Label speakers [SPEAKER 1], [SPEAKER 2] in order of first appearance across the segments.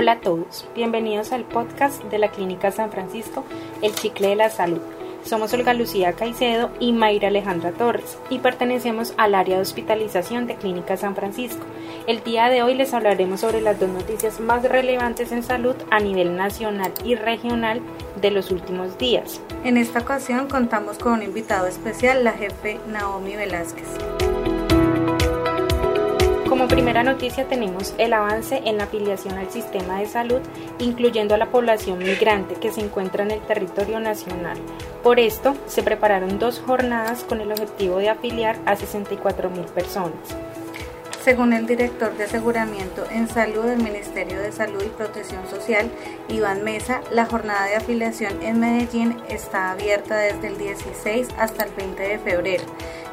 [SPEAKER 1] Hola a todos, bienvenidos al podcast de la Clínica San Francisco, El Chicle de la Salud. Somos Olga Lucía Caicedo y Mayra Alejandra Torres y pertenecemos al área de hospitalización de Clínica San Francisco. El día de hoy les hablaremos sobre las dos noticias más relevantes en salud a nivel nacional y regional de los últimos días.
[SPEAKER 2] En esta ocasión contamos con un invitado especial, la jefe Naomi Velázquez.
[SPEAKER 1] Como primera noticia tenemos el avance en la afiliación al sistema de salud, incluyendo a la población migrante que se encuentra en el territorio nacional. Por esto, se prepararon dos jornadas con el objetivo de afiliar a 64 mil personas.
[SPEAKER 2] Según el director de aseguramiento en salud del Ministerio de Salud y Protección Social, Iván Mesa, la jornada de afiliación en Medellín está abierta desde el 16 hasta el 20 de febrero.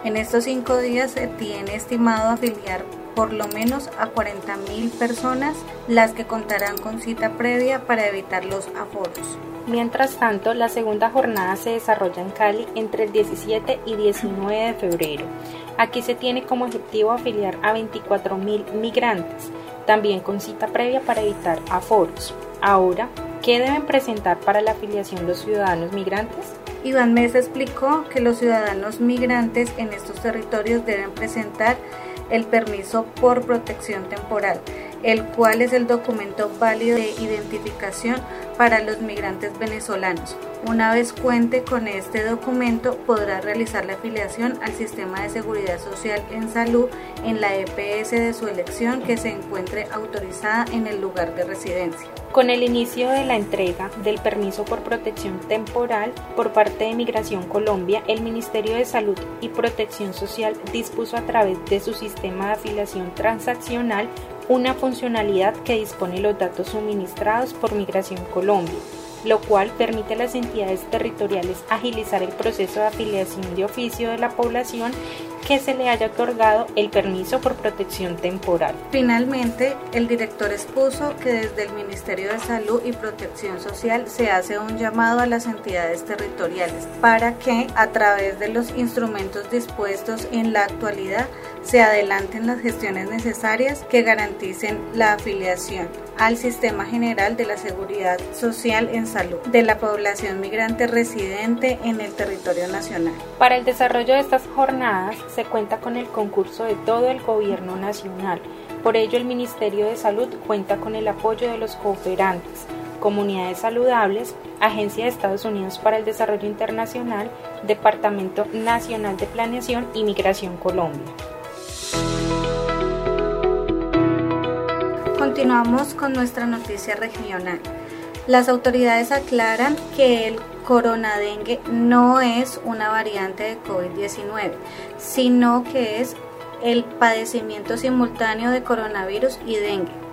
[SPEAKER 2] En estos cinco días se tiene estimado afiliar por lo menos a 40.000 personas, las que contarán con cita previa para evitar los aforos.
[SPEAKER 1] Mientras tanto, la segunda jornada se desarrolla en Cali entre el 17 y 19 de febrero. Aquí se tiene como objetivo afiliar a 24.000 migrantes, también con cita previa para evitar aforos. Ahora, ¿qué deben presentar para la afiliación los ciudadanos migrantes?
[SPEAKER 2] Iván Mesa explicó que los ciudadanos migrantes en estos territorios deben presentar el permiso por protección temporal, el cual es el documento válido de identificación para los migrantes venezolanos. Una vez cuente con este documento, podrá realizar la afiliación al sistema de seguridad social en salud en la EPS de su elección que se encuentre autorizada en el lugar de residencia.
[SPEAKER 1] Con el inicio de la entrega del permiso por protección temporal por parte de Migración Colombia, el Ministerio de Salud y Protección Social dispuso a través de su sistema de afiliación transaccional una funcionalidad que dispone los datos suministrados por Migración Colombia lo cual permite a las entidades territoriales agilizar el proceso de afiliación de oficio de la población que se le haya otorgado el permiso por protección temporal.
[SPEAKER 2] Finalmente, el director expuso que desde el Ministerio de Salud y Protección Social se hace un llamado a las entidades territoriales para que, a través de los instrumentos dispuestos en la actualidad, se adelanten las gestiones necesarias que garanticen la afiliación al Sistema General de la Seguridad Social en Salud de la población migrante residente en el territorio nacional.
[SPEAKER 1] Para el desarrollo de estas jornadas se cuenta con el concurso de todo el gobierno nacional. Por ello el Ministerio de Salud cuenta con el apoyo de los cooperantes, comunidades saludables, Agencia de Estados Unidos para el Desarrollo Internacional, Departamento Nacional de Planeación y Migración Colombia.
[SPEAKER 2] Continuamos con nuestra noticia regional. Las autoridades aclaran que el coronadengue no es una variante de COVID-19, sino que es el padecimiento simultáneo de coronavirus y dengue.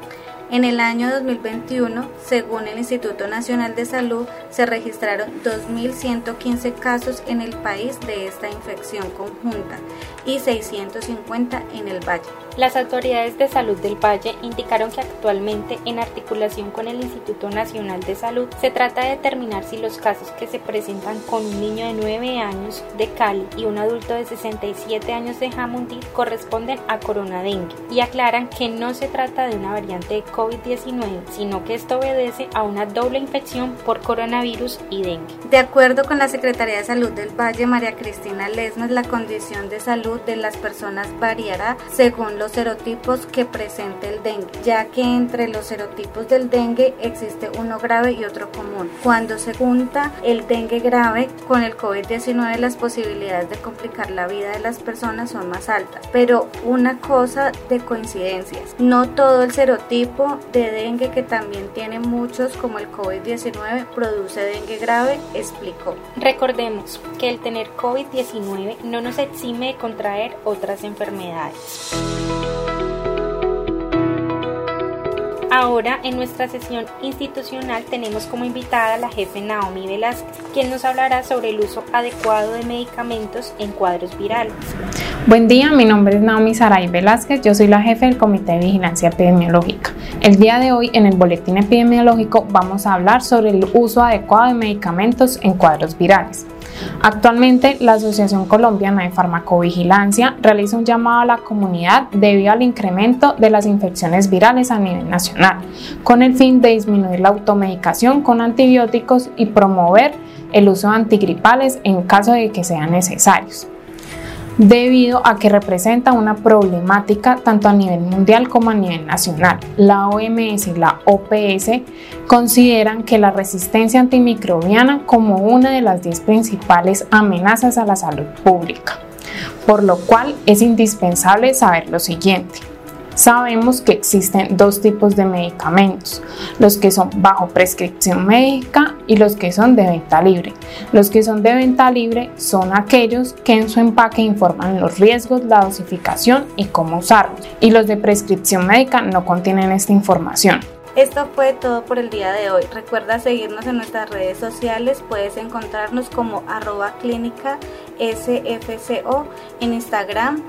[SPEAKER 2] En el año 2021, según el Instituto Nacional de Salud, se registraron 2.115 casos en el país de esta infección conjunta y 650 en el Valle.
[SPEAKER 1] Las autoridades de salud del Valle indicaron que actualmente, en articulación con el Instituto Nacional de Salud, se trata de determinar si los casos que se presentan con un niño de 9 años de Cali y un adulto de 67 años de Jamundí corresponden a coronadengue y aclaran que no se trata de una variante de COVID-19, sino que esto obedece a una doble infección por coronavirus y dengue.
[SPEAKER 2] De acuerdo con la Secretaría de Salud del Valle, María Cristina Lesmes, la condición de salud de las personas variará según los serotipos que presente el dengue, ya que entre los serotipos del dengue existe uno grave y otro común. Cuando se junta el dengue grave con el COVID-19, las posibilidades de complicar la vida de las personas son más altas. Pero una cosa de coincidencias, no todo el serotipo de dengue que también tiene muchos como el COVID-19 produce dengue grave, explicó.
[SPEAKER 1] Recordemos que el tener COVID-19 no nos exime de contraer otras enfermedades. Ahora, en nuestra sesión institucional, tenemos como invitada a la jefe Naomi Velázquez, quien nos hablará sobre el uso adecuado de medicamentos en cuadros virales.
[SPEAKER 3] Buen día, mi nombre es Naomi Saray Velázquez, yo soy la jefe del Comité de Vigilancia Epidemiológica. El día de hoy en el Boletín Epidemiológico vamos a hablar sobre el uso adecuado de medicamentos en cuadros virales. Actualmente, la Asociación Colombiana de Farmacovigilancia realiza un llamado a la comunidad debido al incremento de las infecciones virales a nivel nacional, con el fin de disminuir la automedicación con antibióticos y promover el uso de antigripales en caso de que sean necesarios debido a que representa una problemática tanto a nivel mundial como a nivel nacional. La OMS y la OPS consideran que la resistencia antimicrobiana como una de las 10 principales amenazas a la salud pública, por lo cual es indispensable saber lo siguiente. Sabemos que existen dos tipos de medicamentos, los que son bajo prescripción médica y los que son de venta libre. Los que son de venta libre son aquellos que en su empaque informan los riesgos, la dosificación y cómo usarlos. Y los de prescripción médica no contienen esta información.
[SPEAKER 2] Esto fue todo por el día de hoy. Recuerda seguirnos en nuestras redes sociales. Puedes encontrarnos como arroba clínica SFCO en Instagram,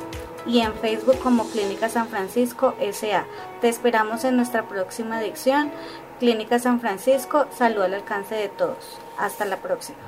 [SPEAKER 2] y en Facebook como Clínica San Francisco SA. Te esperamos en nuestra próxima edición. Clínica San Francisco, salud al alcance de todos. Hasta la próxima.